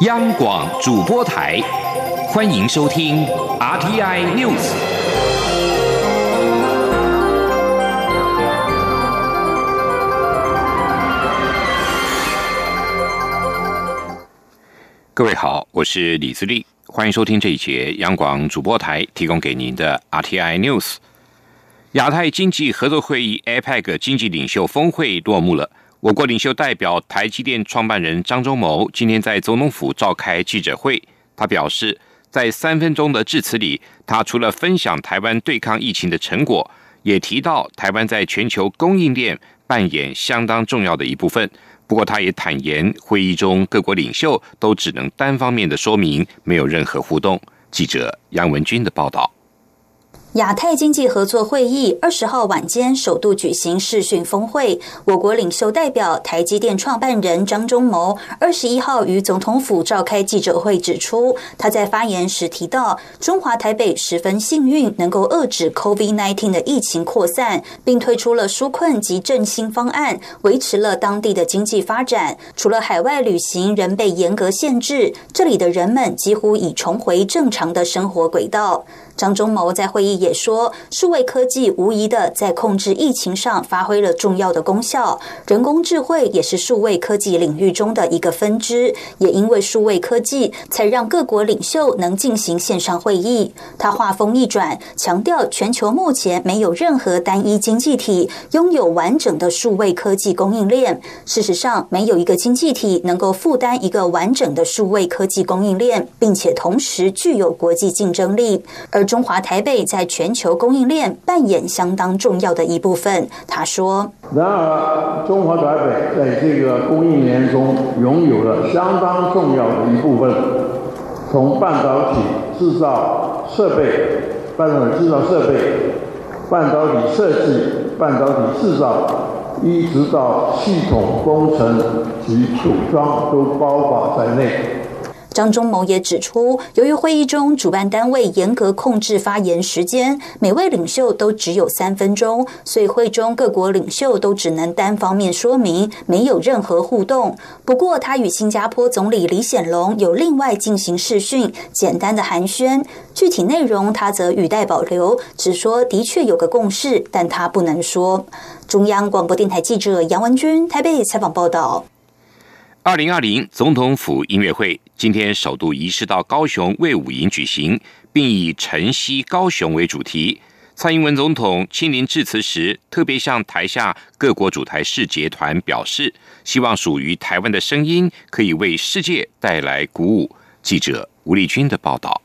央广主播台，欢迎收听 RTI News。各位好，我是李自立，欢迎收听这一节央广主播台提供给您的 RTI News。亚太经济合作会议 （APEC） 经济领袖峰会落幕了。我国领袖代表台积电创办人张忠谋今天在总统府召开记者会，他表示，在三分钟的致辞里，他除了分享台湾对抗疫情的成果，也提到台湾在全球供应链扮演相当重要的一部分。不过，他也坦言，会议中各国领袖都只能单方面的说明，没有任何互动。记者杨文军的报道。亚太经济合作会议二十号晚间首度举行视讯峰会，我国领袖代表台积电创办人张忠谋二十一号于总统府召开记者会，指出他在发言时提到，中华台北十分幸运能够遏制 COVID-19 的疫情扩散，并推出了纾困及振兴方案，维持了当地的经济发展。除了海外旅行仍被严格限制，这里的人们几乎已重回正常的生活轨道。张忠谋在会议也说，数位科技无疑的在控制疫情上发挥了重要的功效。人工智慧也是数位科技领域中的一个分支，也因为数位科技，才让各国领袖能进行线上会议。他话锋一转，强调全球目前没有任何单一经济体拥有完整的数位科技供应链。事实上，没有一个经济体能够负担一个完整的数位科技供应链，并且同时具有国际竞争力。而中华台北在全球供应链扮演相当重要的一部分。他说：“然而，中华台北在这个供应链中拥有了相当重要的一部分，从半导体制造设备、半导体制造设备、半导体设计、半导体制造，一直到系统工程及组装，都包括在内。”张忠谋也指出，由于会议中主办单位严格控制发言时间，每位领袖都只有三分钟，所以会中各国领袖都只能单方面说明，没有任何互动。不过，他与新加坡总理李显龙有另外进行视讯，简单的寒暄，具体内容他则语带保留，只说的确有个共识，但他不能说。中央广播电台记者杨文君台北采访报道。二零二零总统府音乐会今天首度移师到高雄卫武营举行，并以“晨曦高雄”为主题。蔡英文总统亲临致辞时，特别向台下各国主台视节团表示，希望属于台湾的声音可以为世界带来鼓舞。记者吴丽君的报道。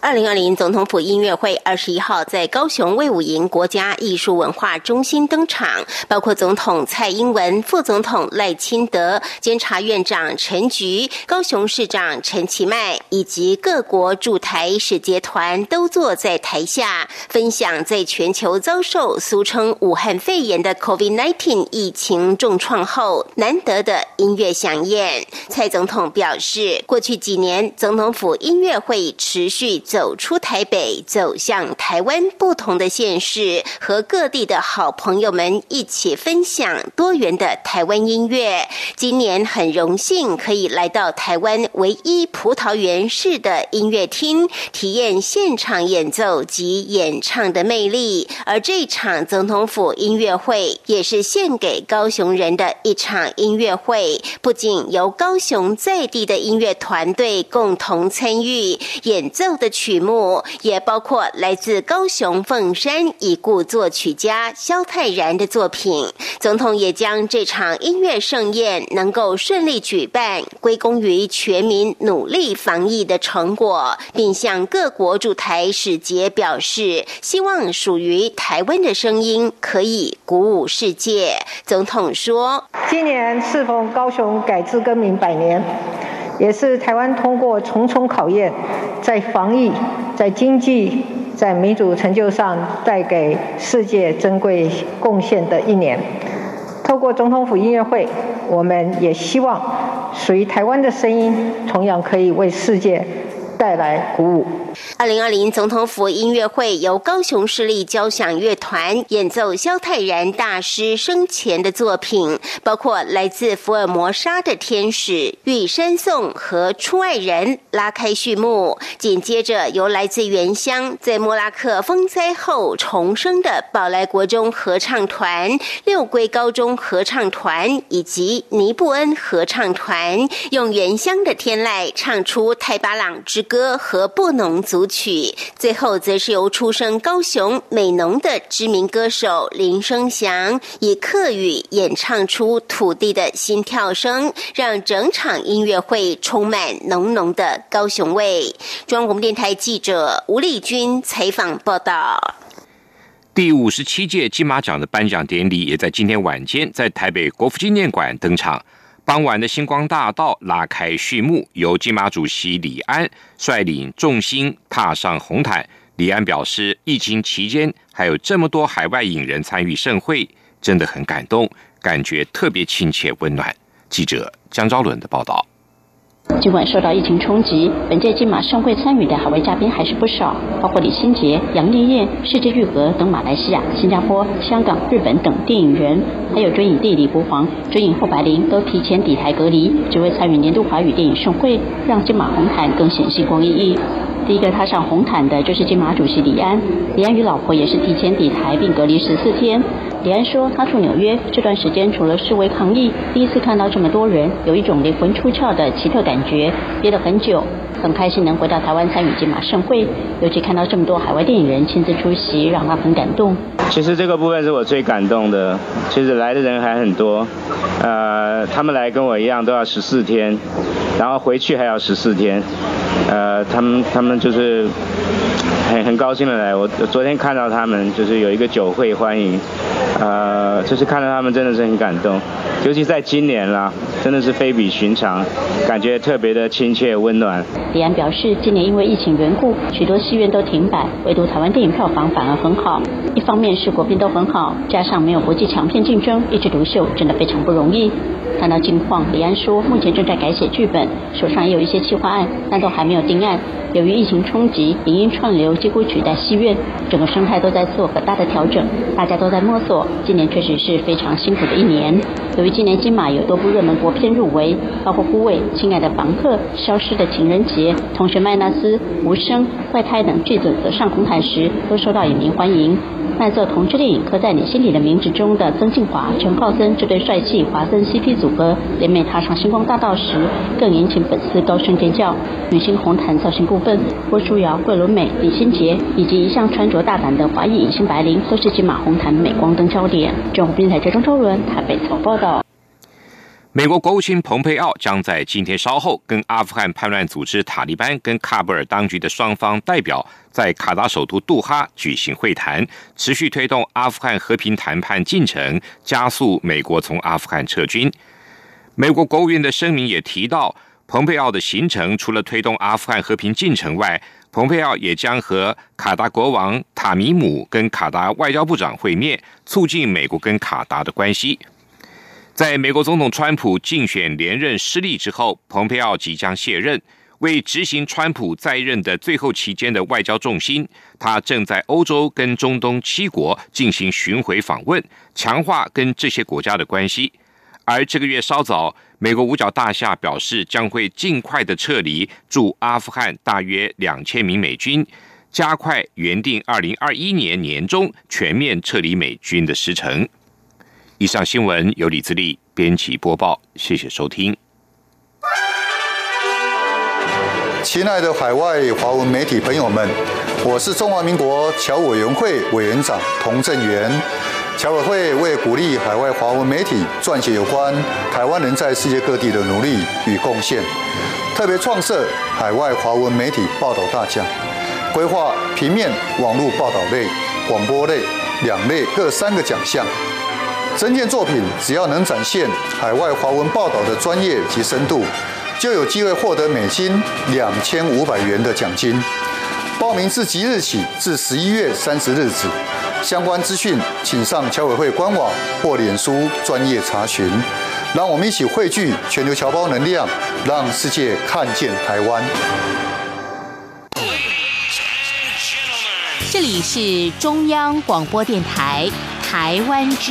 二零二零总统府音乐会二十一号在高雄卫武营国家艺术文化中心登场，包括总统蔡英文、副总统赖清德、监察院长陈菊、高雄市长陈其迈以及各国驻台使节团都坐在台下，分享在全球遭受俗称武汉肺炎的 COVID-19 疫情重创后难得的音乐响宴。蔡总统表示，过去几年总统府音乐会持续。走出台北，走向台湾不同的县市，和各地的好朋友们一起分享多元的台湾音乐。今年很荣幸可以来到台湾唯一葡萄园式的音乐厅，体验现场演奏及演唱的魅力。而这场总统府音乐会也是献给高雄人的一场音乐会，不仅由高雄在地的音乐团队共同参与演奏。的曲目也包括来自高雄凤山已故作曲家萧泰然的作品。总统也将这场音乐盛宴能够顺利举办，归功于全民努力防疫的成果，并向各国驻台使节表示，希望属于台湾的声音可以鼓舞世界。总统说：“今年适逢高雄改制更名百年。”也是台湾通过重重考验，在防疫、在经济、在民主成就上带给世界珍贵贡献的一年。透过总统府音乐会，我们也希望属于台湾的声音，同样可以为世界带来鼓舞。二零二零总统府音乐会由高雄市立交响乐团演奏萧泰然大师生前的作品，包括来自福尔摩沙的天使《玉山颂》和《出爱人》，拉开序幕。紧接着由来自原乡在莫拉克风灾后重生的宝来国中合唱团、六龟高中合唱团以及尼布恩合唱团，用原乡的天籁唱出《泰巴朗之歌》和《布农组曲》。最后则是由出生高雄美浓的知名歌手林生祥以客语演唱出土地的心跳声，让整场音乐会充满浓浓的高雄味。中央电台记者吴丽君采访报道。第五十七届金马奖的颁奖典礼也在今天晚间在台北国父纪念馆登场。当晚的星光大道拉开序幕，由金马主席李安率领众星踏上红毯。李安表示，疫情期间还有这么多海外影人参与盛会，真的很感动，感觉特别亲切温暖。记者江昭伦的报道。尽管受到疫情冲击，本届金马盛会参与的海外嘉宾还是不少，包括李心洁、杨丽艳、世界玉和等马来西亚、新加坡、香港、日本等电影人，还有追影帝李国煌、追影后白灵都提前抵台隔离，只为参与年度华语电影盛会，让金马红毯更显星光熠熠。第一个踏上红毯的就是金马主席李安，李安与老婆也是提前抵台并隔离十四天。李安说，他住纽约这段时间除了示威抗议，第一次看到这么多人，有一种灵魂出窍的奇特感觉，憋了很久，很开心能回到台湾参与金马盛会，尤其看到这么多海外电影人亲自出席，让他很感动。其实这个部分是我最感动的，其实来的人还很多，呃，他们来跟我一样都要十四天，然后回去还要十四天。呃，他们他们就是很很高兴的来。我昨天看到他们，就是有一个酒会欢迎，呃，就是看到他们真的是很感动，尤其在今年啦，真的是非比寻常，感觉特别的亲切温暖。李安表示，今年因为疫情缘故，许多戏院都停摆，唯独台湾电影票房反而很好。一方面是国片都很好，加上没有国际强片竞争，一枝独秀真的非常不容易。看到近况，李安说，目前正在改写剧本，手上也有一些企划案，但都还没有定案。由于疫情冲击，影音串流几乎取代戏院，整个生态都在做很大的调整，大家都在摸索。今年确实是非常辛苦的一年。由于今年金马有多部热门国片入围，包括《护卫》《亲爱的房客》《消失的情人节》《同学麦纳斯》《无声》《怪胎》等剧组则上红毯时都受到影迷欢迎。卖座同志电影刻在你心里的名字中的曾庆华、陈浩森这对帅气华森 CP 组合联袂踏上星光大道时，更引起粉丝高声尖叫。女星红毯造型部分，郭书瑶、桂纶镁、李心洁以及一向穿着大胆的华裔影星白灵，都是金马红毯镁光灯焦点。中国电台记者周伦台北采报道。美国国务卿蓬佩奥将在今天稍后跟阿富汗叛乱组织塔利班跟喀布尔当局的双方代表在卡达首都杜哈举行会谈，持续推动阿富汗和平谈判进程，加速美国从阿富汗撤军。美国国务院的声明也提到，蓬佩奥的行程除了推动阿富汗和平进程外，蓬佩奥也将和卡达国王塔米姆跟卡达外交部长会面，促进美国跟卡达的关系。在美国总统川普竞选连任失利之后，蓬佩奥即将卸任。为执行川普在任的最后期间的外交重心，他正在欧洲跟中东七国进行巡回访问，强化跟这些国家的关系。而这个月稍早，美国五角大厦表示将会尽快的撤离驻阿富汗大约两千名美军，加快原定二零二一年年中全面撤离美军的时程。以上新闻由李自力编辑播报，谢谢收听。亲爱的海外华文媒体朋友们，我是中华民国侨委员会委员长童振源。侨委会为鼓励海外华文媒体撰写有关台湾人在世界各地的努力与贡献，特别创设海外华文媒体报道大奖，规划平面、网络报道类、广播类两类各三个奖项。整件作品只要能展现海外华文报道的专业及深度，就有机会获得美金两千五百元的奖金。报名自即日起至十一月三十日止，相关资讯请上侨委会官网或脸书专业查询。让我们一起汇聚全球侨胞能量，让世界看见台湾。这里是中央广播电台台湾之。